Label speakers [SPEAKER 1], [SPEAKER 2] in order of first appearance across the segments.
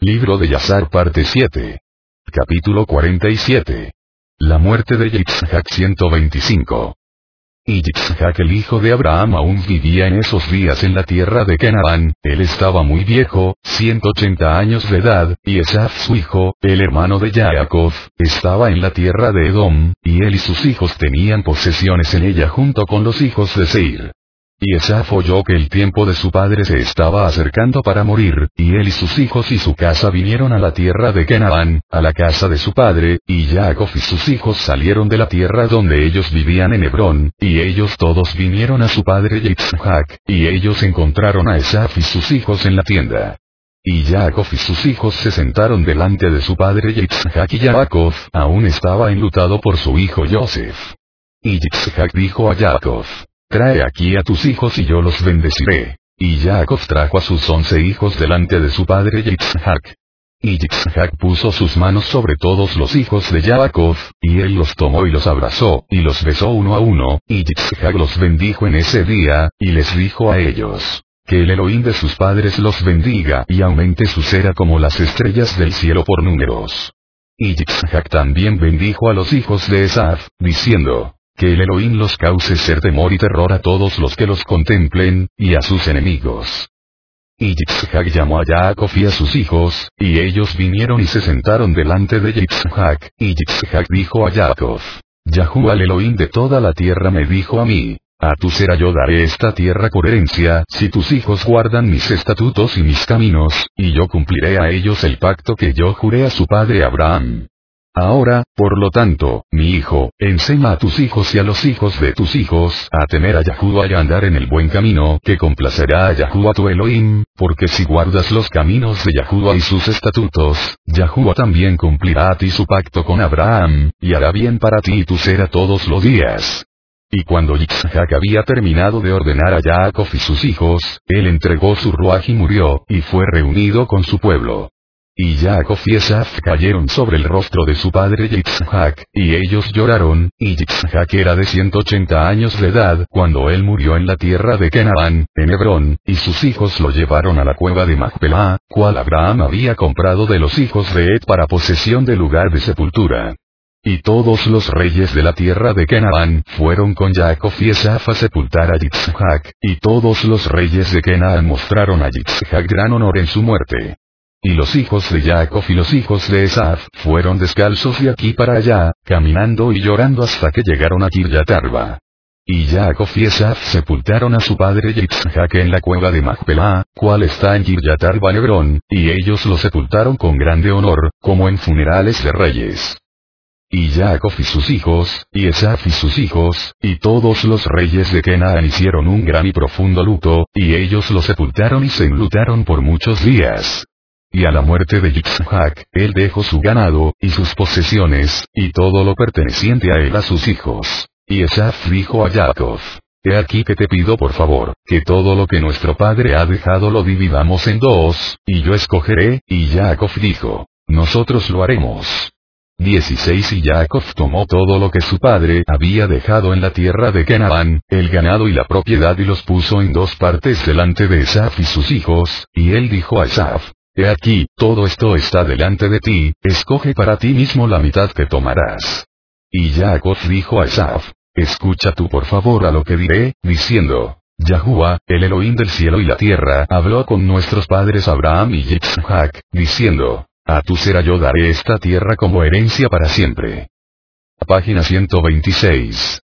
[SPEAKER 1] Libro de Yazar parte 7. Capítulo 47. La muerte de Yitzhak 125. Y Yitzhak el hijo de Abraham aún vivía en esos días en la tierra de Canaán, él estaba muy viejo, 180 años de edad, y Esaf su hijo, el hermano de Jacob, estaba en la tierra de Edom, y él y sus hijos tenían posesiones en ella junto con los hijos de Seir. Y Esaf oyó que el tiempo de su padre se estaba acercando para morir, y él y sus hijos y su casa vinieron a la tierra de Canaán, a la casa de su padre, y Jacob y sus hijos salieron de la tierra donde ellos vivían en Hebrón, y ellos todos vinieron a su padre Yitzhak, y ellos encontraron a Esaf y sus hijos en la tienda. Y Jacob y sus hijos se sentaron delante de su padre Yitzhak y Jacob aún estaba enlutado por su hijo Joseph. Y Yitzhak dijo a Jacob, Trae aquí a tus hijos y yo los bendeciré. Y Jacob trajo a sus once hijos delante de su padre Yitzhak. Y Yitzhak puso sus manos sobre todos los hijos de Jacob, y él los tomó y los abrazó, y los besó uno a uno, y Yitzhak los bendijo en ese día, y les dijo a ellos, que el Elohim de sus padres los bendiga y aumente su cera como las estrellas del cielo por números. Y Yitzhak también bendijo a los hijos de Esaf, diciendo, que el Elohim los cause ser temor y terror a todos los que los contemplen, y a sus enemigos. Y Yitzhak llamó a Jacob y a sus hijos, y ellos vinieron y se sentaron delante de Yitzhak, y Yitzhak dijo a Jacob, Yahú al Elohim de toda la tierra me dijo a mí, a tu cera yo daré esta tierra por herencia, si tus hijos guardan mis estatutos y mis caminos, y yo cumpliré a ellos el pacto que yo juré a su padre Abraham. Ahora, por lo tanto, mi hijo, enseña a tus hijos y a los hijos de tus hijos a temer a Yahuwah y a andar en el buen camino que complacerá a Yahuwah tu Elohim, porque si guardas los caminos de Yahuwah y sus estatutos, Yahuwah también cumplirá a ti su pacto con Abraham, y hará bien para ti y tu será todos los días. Y cuando Yitzhak había terminado de ordenar a Jacob y sus hijos, él entregó su ruaj y murió, y fue reunido con su pueblo. Y Jacob y Esaf cayeron sobre el rostro de su padre Yitzhak, y ellos lloraron, y Yitzhak era de 180 años de edad cuando él murió en la tierra de Canaán, en Hebrón, y sus hijos lo llevaron a la cueva de Macpelá, cual Abraham había comprado de los hijos de Ed para posesión de lugar de sepultura. Y todos los reyes de la tierra de Canaán fueron con Jacob y Esaf a sepultar a Yitzhak, y todos los reyes de Canaán mostraron a Yitzhak gran honor en su muerte. Y los hijos de Jacob y los hijos de Esaf fueron descalzos de aquí para allá, caminando y llorando hasta que llegaron a Kiryatarba. Y Jacob y Esaf sepultaron a su padre Yitzhak en la cueva de Macpelá, cual está en Kiryatarba Hebrón, y ellos lo sepultaron con grande honor, como en funerales de reyes. Y Jacob y sus hijos, y Esaf y sus hijos, y todos los reyes de Canaán hicieron un gran y profundo luto, y ellos lo sepultaron y se enlutaron por muchos días. Y a la muerte de Yitzhak, él dejó su ganado, y sus posesiones, y todo lo perteneciente a él a sus hijos. Y Esaf dijo a Jacob, He aquí que te pido por favor, que todo lo que nuestro padre ha dejado lo dividamos en dos, y yo escogeré, y Jacob dijo, Nosotros lo haremos. 16 Y Jacob tomó todo lo que su padre había dejado en la tierra de Canaán, el ganado y la propiedad y los puso en dos partes delante de Esaf y sus hijos, y él dijo a Esaf, He aquí, todo esto está delante de ti, escoge para ti mismo la mitad que tomarás. Y Jacob dijo a Esaf, escucha tú por favor a lo que diré, diciendo, Yahuwah, el Elohim del cielo y la tierra, habló con nuestros padres Abraham y Yitzhak, diciendo, a tu será yo daré esta tierra como herencia para siempre. Página 126.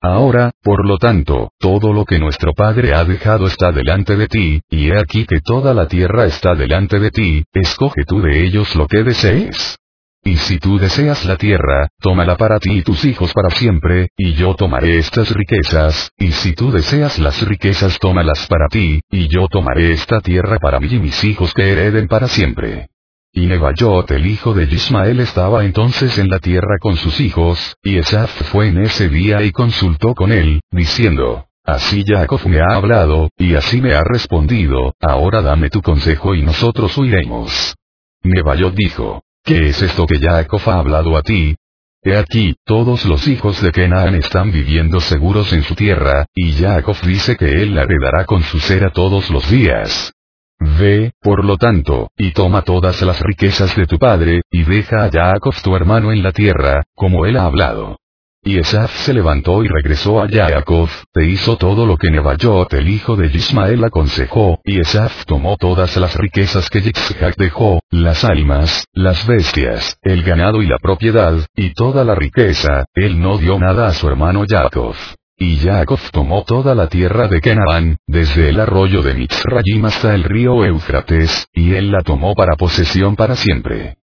[SPEAKER 1] Ahora, por lo tanto, todo lo que nuestro Padre ha dejado está delante de ti, y he aquí que toda la tierra está delante de ti, escoge tú de ellos lo que desees. Y si tú deseas la tierra, tómala para ti y tus hijos para siempre, y yo tomaré estas riquezas, y si tú deseas las riquezas tómalas para ti, y yo tomaré esta tierra para mí y mis hijos que hereden para siempre. Y Nebayot el hijo de Ismael estaba entonces en la tierra con sus hijos, y Esaf fue en ese día y consultó con él, diciendo, Así Jacob me ha hablado, y así me ha respondido, ahora dame tu consejo y nosotros huiremos. Nebayot dijo, ¿qué es esto que Jacob ha hablado a ti? He aquí, todos los hijos de Kenan están viviendo seguros en su tierra, y Jacob dice que él la heredará con su cera todos los días. Ve, por lo tanto, y toma todas las riquezas de tu padre, y deja a Jacob tu hermano en la tierra, como él ha hablado. Y Esaf se levantó y regresó a Jacob, e hizo todo lo que Nebayot el hijo de Ismael aconsejó, y Esaf tomó todas las riquezas que Yitzhak dejó, las almas, las bestias, el ganado y la propiedad, y toda la riqueza, él no dio nada a su hermano Jacob. Y Jacob tomó toda la tierra de Canaán, desde el arroyo de Mitzrayim hasta el río Éufrates, y él la tomó para posesión para siempre.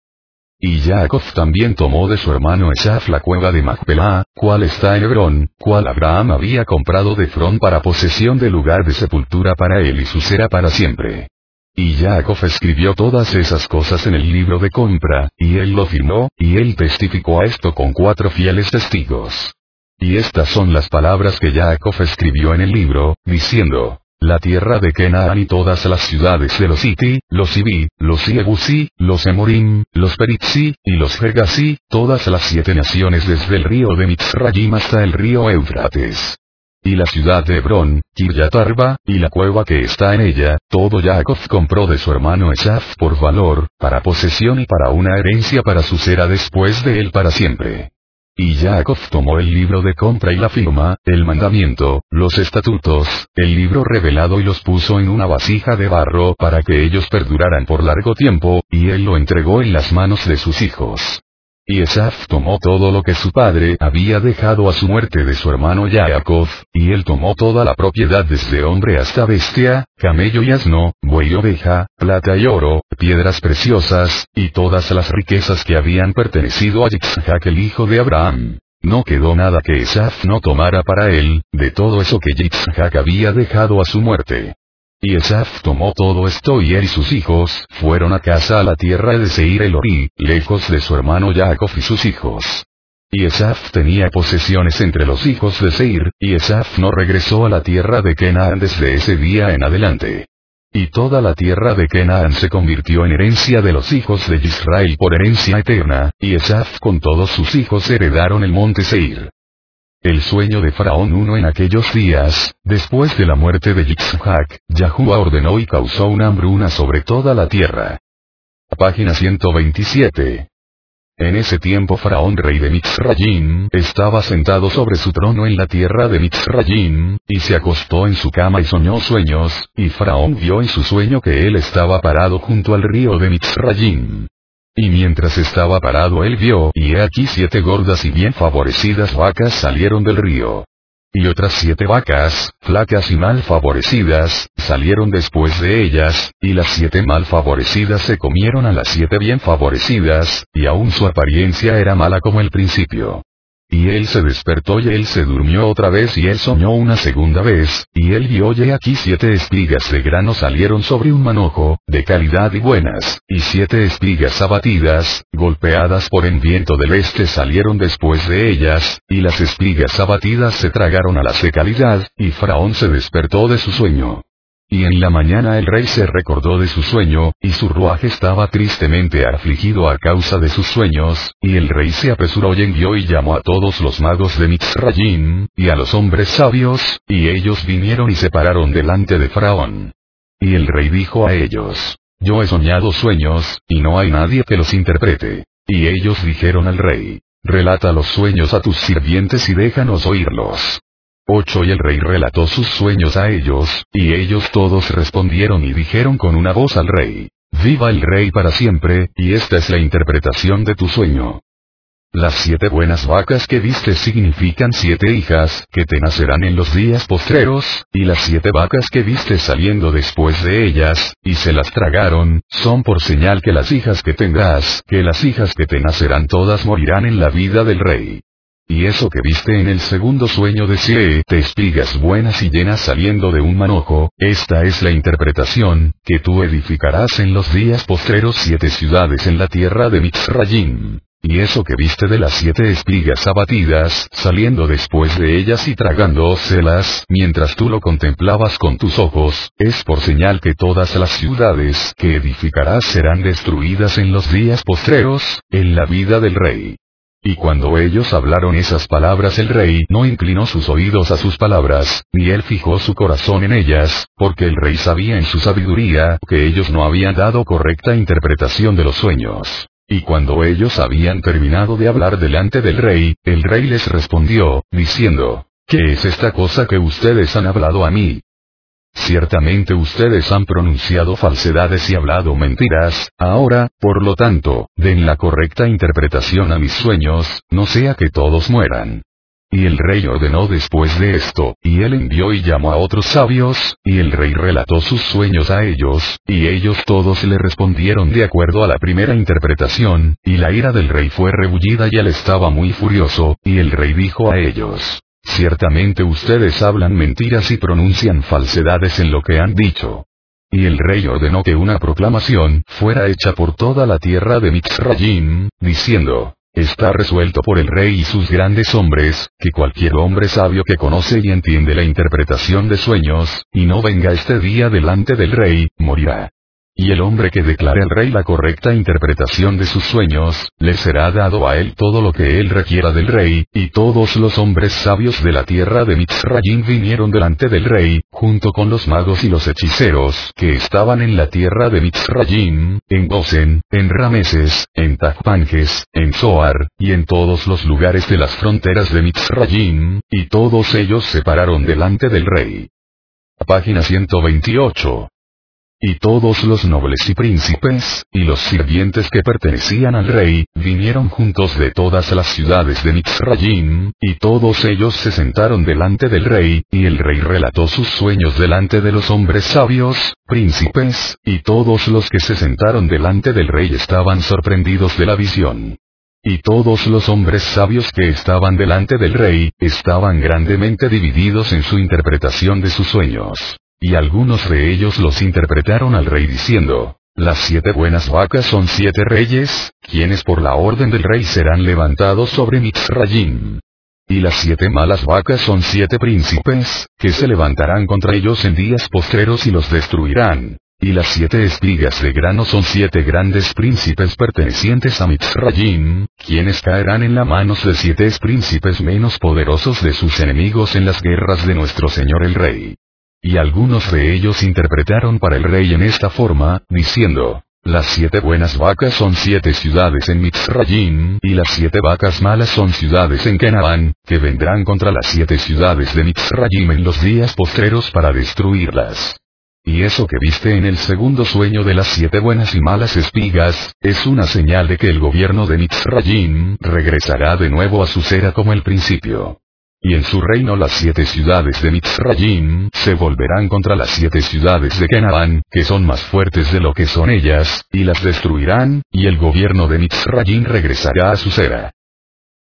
[SPEAKER 1] Y Jacob también tomó de su hermano Esaf la cueva de Macpelá, cual está en Hebrón, cual Abraham había comprado de Frón para posesión de lugar de sepultura para él y su cera para siempre. Y Jacob escribió todas esas cosas en el libro de compra, y él lo firmó, y él testificó a esto con cuatro fieles testigos. Y estas son las palabras que Jacob escribió en el libro, diciendo, la tierra de Kenan y todas las ciudades de los Iti, los Ibi, los Iebusi, los Emorim, los Peritzi, y los Gergasi, todas las siete naciones desde el río de Mitzrayim hasta el río Eufrates. Y la ciudad de Hebrón, Kiryatarba, y la cueva que está en ella, todo Jacob compró de su hermano Esaf por valor, para posesión y para una herencia para su cera después de él para siempre. Y Jacob tomó el libro de compra y la firma, el mandamiento, los estatutos, el libro revelado y los puso en una vasija de barro para que ellos perduraran por largo tiempo, y él lo entregó en las manos de sus hijos. Y Esaf tomó todo lo que su padre había dejado a su muerte de su hermano Jacob, y él tomó toda la propiedad desde hombre hasta bestia, camello y asno, buey y oveja, plata y oro, piedras preciosas, y todas las riquezas que habían pertenecido a Yitzhak el hijo de Abraham. No quedó nada que Esaf no tomara para él, de todo eso que Yitzhak había dejado a su muerte. Y Esaf tomó todo esto y él y sus hijos, fueron a casa a la tierra de Seir el Ori, lejos de su hermano Jacob y sus hijos. Y Esaf tenía posesiones entre los hijos de Seir, y Esaf no regresó a la tierra de Kenan desde ese día en adelante. Y toda la tierra de Kenan se convirtió en herencia de los hijos de Israel por herencia eterna, y Esaf con todos sus hijos heredaron el monte Seir. El sueño de Faraón 1 en aquellos días, después de la muerte de Yitzhak, Yahuwah ordenó y causó una hambruna sobre toda la tierra. Página 127. En ese tiempo Faraón rey de Mitzrayim, estaba sentado sobre su trono en la tierra de Mitzrayim, y se acostó en su cama y soñó sueños, y Faraón vio en su sueño que él estaba parado junto al río de Mitzrayim. Y mientras estaba parado él vio, y he aquí siete gordas y bien favorecidas vacas salieron del río. Y otras siete vacas, flacas y mal favorecidas, salieron después de ellas, y las siete mal favorecidas se comieron a las siete bien favorecidas, y aún su apariencia era mala como el principio. Y él se despertó y él se durmió otra vez y él soñó una segunda vez, y él vio y aquí siete espigas de grano salieron sobre un manojo, de calidad y buenas, y siete espigas abatidas, golpeadas por el viento del este salieron después de ellas, y las espigas abatidas se tragaron a las de calidad, y Faraón se despertó de su sueño. Y en la mañana el rey se recordó de su sueño, y su ruaje estaba tristemente afligido a causa de sus sueños, y el rey se apresuró y envió y llamó a todos los magos de Mitzrayim, y a los hombres sabios, y ellos vinieron y se pararon delante de Faraón. Y el rey dijo a ellos, Yo he soñado sueños, y no hay nadie que los interprete. Y ellos dijeron al rey, Relata los sueños a tus sirvientes y déjanos oírlos. 8 Y el rey relató sus sueños a ellos, y ellos todos respondieron y dijeron con una voz al rey, Viva el rey para siempre, y esta es la interpretación de tu sueño. Las siete buenas vacas que viste significan siete hijas, que te nacerán en los días postreros, y las siete vacas que viste saliendo después de ellas, y se las tragaron, son por señal que las hijas que tendrás, que las hijas que te nacerán todas morirán en la vida del rey. Y eso que viste en el segundo sueño de siete espigas buenas y llenas saliendo de un manojo, esta es la interpretación, que tú edificarás en los días postreros siete ciudades en la tierra de Mitzrayim. Y eso que viste de las siete espigas abatidas, saliendo después de ellas y tragándoselas, mientras tú lo contemplabas con tus ojos, es por señal que todas las ciudades que edificarás serán destruidas en los días postreros, en la vida del rey. Y cuando ellos hablaron esas palabras el rey no inclinó sus oídos a sus palabras, ni él fijó su corazón en ellas, porque el rey sabía en su sabiduría que ellos no habían dado correcta interpretación de los sueños. Y cuando ellos habían terminado de hablar delante del rey, el rey les respondió, diciendo, ¿Qué es esta cosa que ustedes han hablado a mí? Ciertamente ustedes han pronunciado falsedades y hablado mentiras, ahora, por lo tanto, den la correcta interpretación a mis sueños, no sea que todos mueran. Y el rey ordenó después de esto, y él envió y llamó a otros sabios, y el rey relató sus sueños a ellos, y ellos todos le respondieron de acuerdo a la primera interpretación, y la ira del rey fue rebullida y él estaba muy furioso, y el rey dijo a ellos, Ciertamente ustedes hablan mentiras y pronuncian falsedades en lo que han dicho. Y el rey ordenó que una proclamación fuera hecha por toda la tierra de Mitzrayim, diciendo, Está resuelto por el rey y sus grandes hombres, que cualquier hombre sabio que conoce y entiende la interpretación de sueños, y no venga este día delante del rey, morirá. Y el hombre que declare al rey la correcta interpretación de sus sueños, le será dado a él todo lo que él requiera del rey, y todos los hombres sabios de la tierra de Mitzrayim vinieron delante del rey, junto con los magos y los hechiceros que estaban en la tierra de Mitzrayim, en Gosen, en Rameses, en Tachpanjes, en Zoar, y en todos los lugares de las fronteras de Mitzrayim, y todos ellos se pararon delante del rey. Página 128. Y todos los nobles y príncipes, y los sirvientes que pertenecían al rey, vinieron juntos de todas las ciudades de Mitzrayim, y todos ellos se sentaron delante del rey, y el rey relató sus sueños delante de los hombres sabios, príncipes, y todos los que se sentaron delante del rey estaban sorprendidos de la visión. Y todos los hombres sabios que estaban delante del rey, estaban grandemente divididos en su interpretación de sus sueños. Y algunos de ellos los interpretaron al rey diciendo, las siete buenas vacas son siete reyes, quienes por la orden del rey serán levantados sobre Mitzrayim. Y las siete malas vacas son siete príncipes, que se levantarán contra ellos en días postreros y los destruirán. Y las siete espigas de grano son siete grandes príncipes pertenecientes a Mitzrayim, quienes caerán en las manos de siete príncipes menos poderosos de sus enemigos en las guerras de nuestro Señor el Rey. Y algunos de ellos interpretaron para el rey en esta forma, diciendo, las siete buenas vacas son siete ciudades en Mitzrayim, y las siete vacas malas son ciudades en Canaán, que vendrán contra las siete ciudades de Mitzrayim en los días postreros para destruirlas. Y eso que viste en el segundo sueño de las siete buenas y malas espigas, es una señal de que el gobierno de Mitzrayim regresará de nuevo a su cera como el principio. Y en su reino las siete ciudades de Mitzrayim se volverán contra las siete ciudades de Canaán, que son más fuertes de lo que son ellas, y las destruirán, y el gobierno de Mitzrayim regresará a su cera.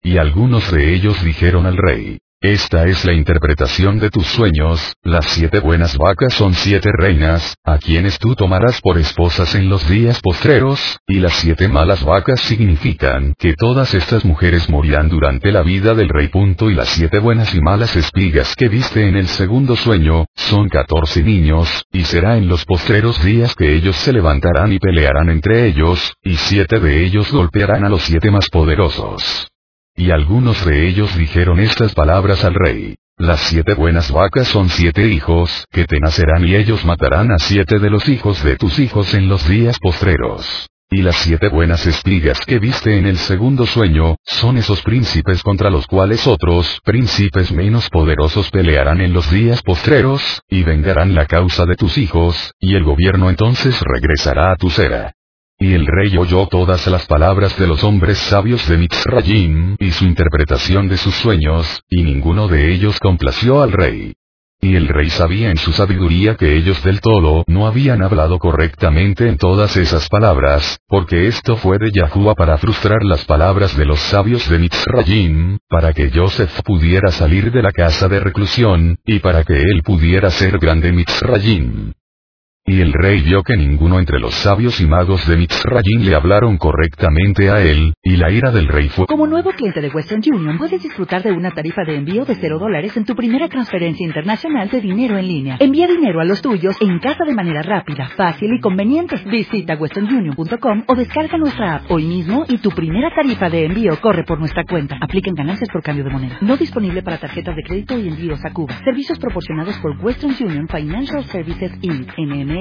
[SPEAKER 1] Y algunos de ellos dijeron al rey, esta es la interpretación de tus sueños, las siete buenas vacas son siete reinas, a quienes tú tomarás por esposas en los días postreros, y las siete malas vacas significan que todas estas mujeres morirán durante la vida del rey. Punto y las siete buenas y malas espigas que viste en el segundo sueño, son catorce niños, y será en los postreros días que ellos se levantarán y pelearán entre ellos, y siete de ellos golpearán a los siete más poderosos. Y algunos de ellos dijeron estas palabras al rey. Las siete buenas vacas son siete hijos, que te nacerán y ellos matarán a siete de los hijos de tus hijos en los días postreros. Y las siete buenas espigas que viste en el segundo sueño, son esos príncipes contra los cuales otros príncipes menos poderosos pelearán en los días postreros, y vengarán la causa de tus hijos, y el gobierno entonces regresará a tu cera. Y el rey oyó todas las palabras de los hombres sabios de Mitzrayim, y su interpretación de sus sueños, y ninguno de ellos complació al rey. Y el rey sabía en su sabiduría que ellos del todo no habían hablado correctamente en todas esas palabras, porque esto fue de Yahuwah para frustrar las palabras de los sabios de Mitzrayim, para que Joseph pudiera salir de la casa de reclusión, y para que él pudiera ser grande Mitzrayim. Y el rey vio que ninguno entre los sabios y magos de Mitzrayim le hablaron correctamente a él, y la ira del rey fue...
[SPEAKER 2] Como nuevo cliente de Western Union puedes disfrutar de una tarifa de envío de 0 dólares en tu primera transferencia internacional de dinero en línea. Envía dinero a los tuyos en casa de manera rápida, fácil y conveniente. Visita westernunion.com o descarga nuestra app hoy mismo y tu primera tarifa de envío corre por nuestra cuenta. Apliquen ganancias por cambio de moneda. No disponible para tarjetas de crédito y envíos a Cuba. Servicios proporcionados por Western Union Financial Services Inc. NM